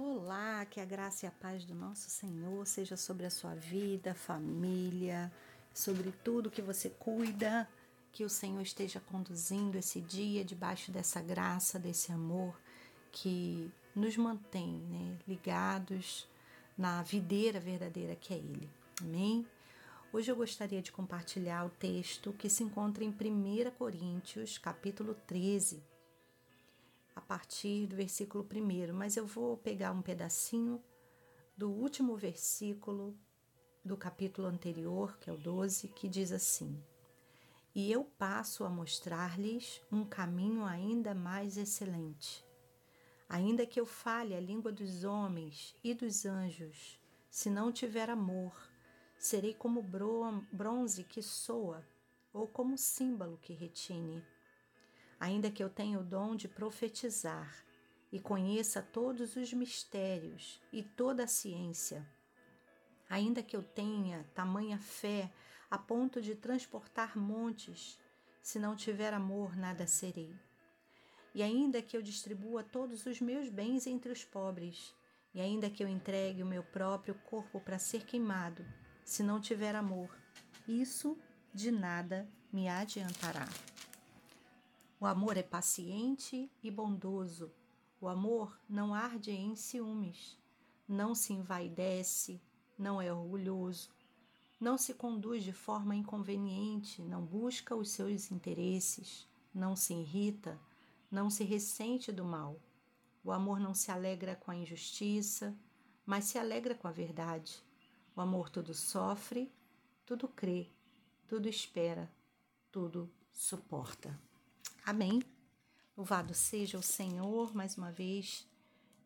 Olá, que a graça e a paz do nosso Senhor seja sobre a sua vida, família, sobre tudo que você cuida, que o Senhor esteja conduzindo esse dia debaixo dessa graça, desse amor que nos mantém né, ligados na videira verdadeira que é Ele. Amém? Hoje eu gostaria de compartilhar o texto que se encontra em 1 Coríntios, capítulo 13 a partir do versículo 1, mas eu vou pegar um pedacinho do último versículo do capítulo anterior, que é o 12, que diz assim: E eu passo a mostrar-lhes um caminho ainda mais excelente. Ainda que eu fale a língua dos homens e dos anjos, se não tiver amor, serei como bronze que soa, ou como símbolo que retine ainda que eu tenha o dom de profetizar e conheça todos os mistérios e toda a ciência, ainda que eu tenha tamanha fé a ponto de transportar montes, se não tiver amor, nada serei. E ainda que eu distribua todos os meus bens entre os pobres, e ainda que eu entregue o meu próprio corpo para ser queimado, se não tiver amor, isso de nada me adiantará. O amor é paciente e bondoso. O amor não arde em ciúmes, não se envaidece, não é orgulhoso, não se conduz de forma inconveniente, não busca os seus interesses, não se irrita, não se ressente do mal. O amor não se alegra com a injustiça, mas se alegra com a verdade. O amor tudo sofre, tudo crê, tudo espera, tudo suporta. Amém. Louvado seja o Senhor mais uma vez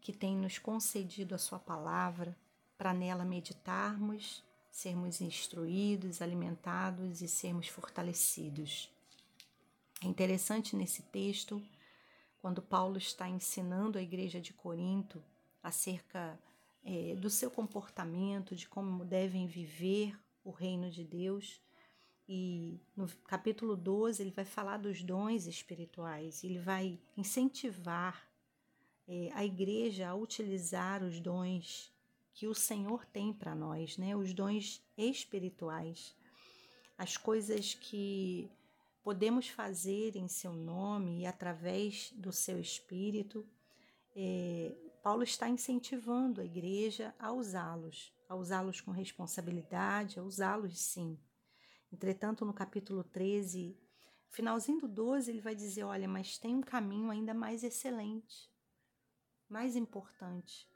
que tem nos concedido a sua palavra para nela meditarmos, sermos instruídos, alimentados e sermos fortalecidos. É interessante nesse texto quando Paulo está ensinando a igreja de Corinto acerca é, do seu comportamento, de como devem viver o reino de Deus e no capítulo 12 ele vai falar dos dons espirituais, ele vai incentivar é, a igreja a utilizar os dons que o Senhor tem para nós, né? Os dons espirituais, as coisas que podemos fazer em seu nome e através do seu espírito. É, Paulo está incentivando a igreja a usá-los, a usá-los com responsabilidade, a usá-los sim Entretanto, no capítulo 13, finalzinho do 12, ele vai dizer: olha, mas tem um caminho ainda mais excelente, mais importante.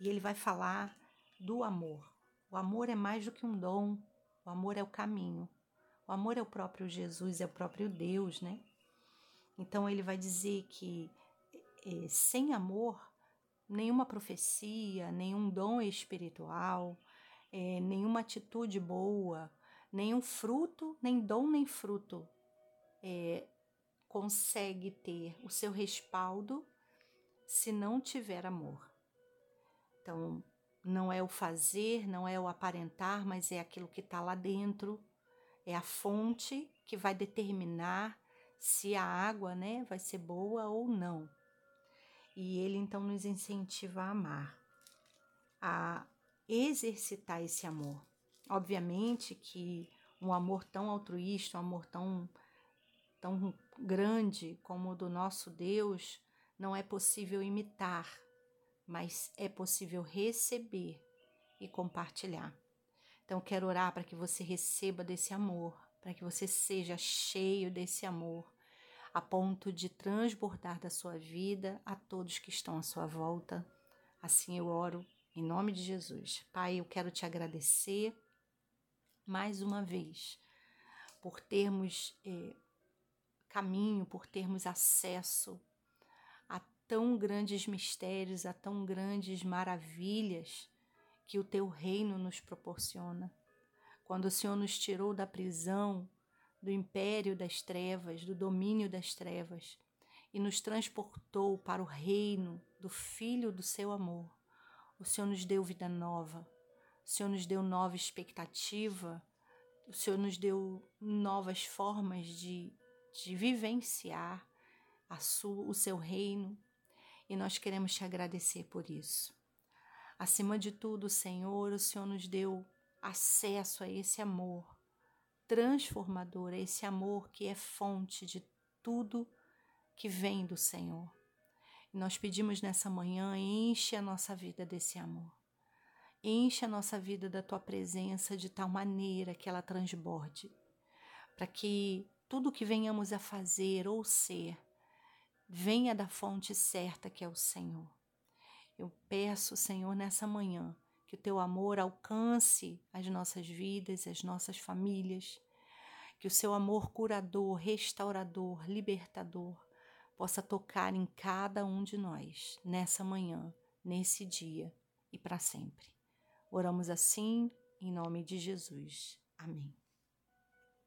E ele vai falar do amor. O amor é mais do que um dom, o amor é o caminho. O amor é o próprio Jesus, é o próprio Deus, né? Então ele vai dizer que é, sem amor, nenhuma profecia, nenhum dom espiritual, é, nenhuma atitude boa, nenhum fruto, nem dom, nem fruto é, consegue ter o seu respaldo se não tiver amor. Então, não é o fazer, não é o aparentar, mas é aquilo que está lá dentro, é a fonte que vai determinar se a água né, vai ser boa ou não. E ele então nos incentiva a amar, a exercitar esse amor. Obviamente que um amor tão altruísta, um amor tão, tão grande como o do nosso Deus, não é possível imitar, mas é possível receber e compartilhar. Então, quero orar para que você receba desse amor, para que você seja cheio desse amor, a ponto de transbordar da sua vida a todos que estão à sua volta. Assim eu oro em nome de Jesus. Pai, eu quero te agradecer mais uma vez, por termos é, caminho, por termos acesso a tão grandes mistérios, a tão grandes maravilhas que o teu reino nos proporciona. Quando o Senhor nos tirou da prisão, do império das trevas, do domínio das trevas, e nos transportou para o reino do Filho do seu amor, o Senhor nos deu vida nova o Senhor nos deu nova expectativa, o Senhor nos deu novas formas de, de vivenciar sua, o seu reino e nós queremos te agradecer por isso. Acima de tudo, Senhor, o Senhor nos deu acesso a esse amor transformador, a esse amor que é fonte de tudo que vem do Senhor. E nós pedimos nessa manhã, enche a nossa vida desse amor. Enche a nossa vida da tua presença de tal maneira que ela transborde, para que tudo que venhamos a fazer ou ser venha da fonte certa que é o Senhor. Eu peço, Senhor, nessa manhã, que o teu amor alcance as nossas vidas, as nossas famílias, que o seu amor curador, restaurador, libertador possa tocar em cada um de nós nessa manhã, nesse dia e para sempre. Oramos assim em nome de Jesus. Amém.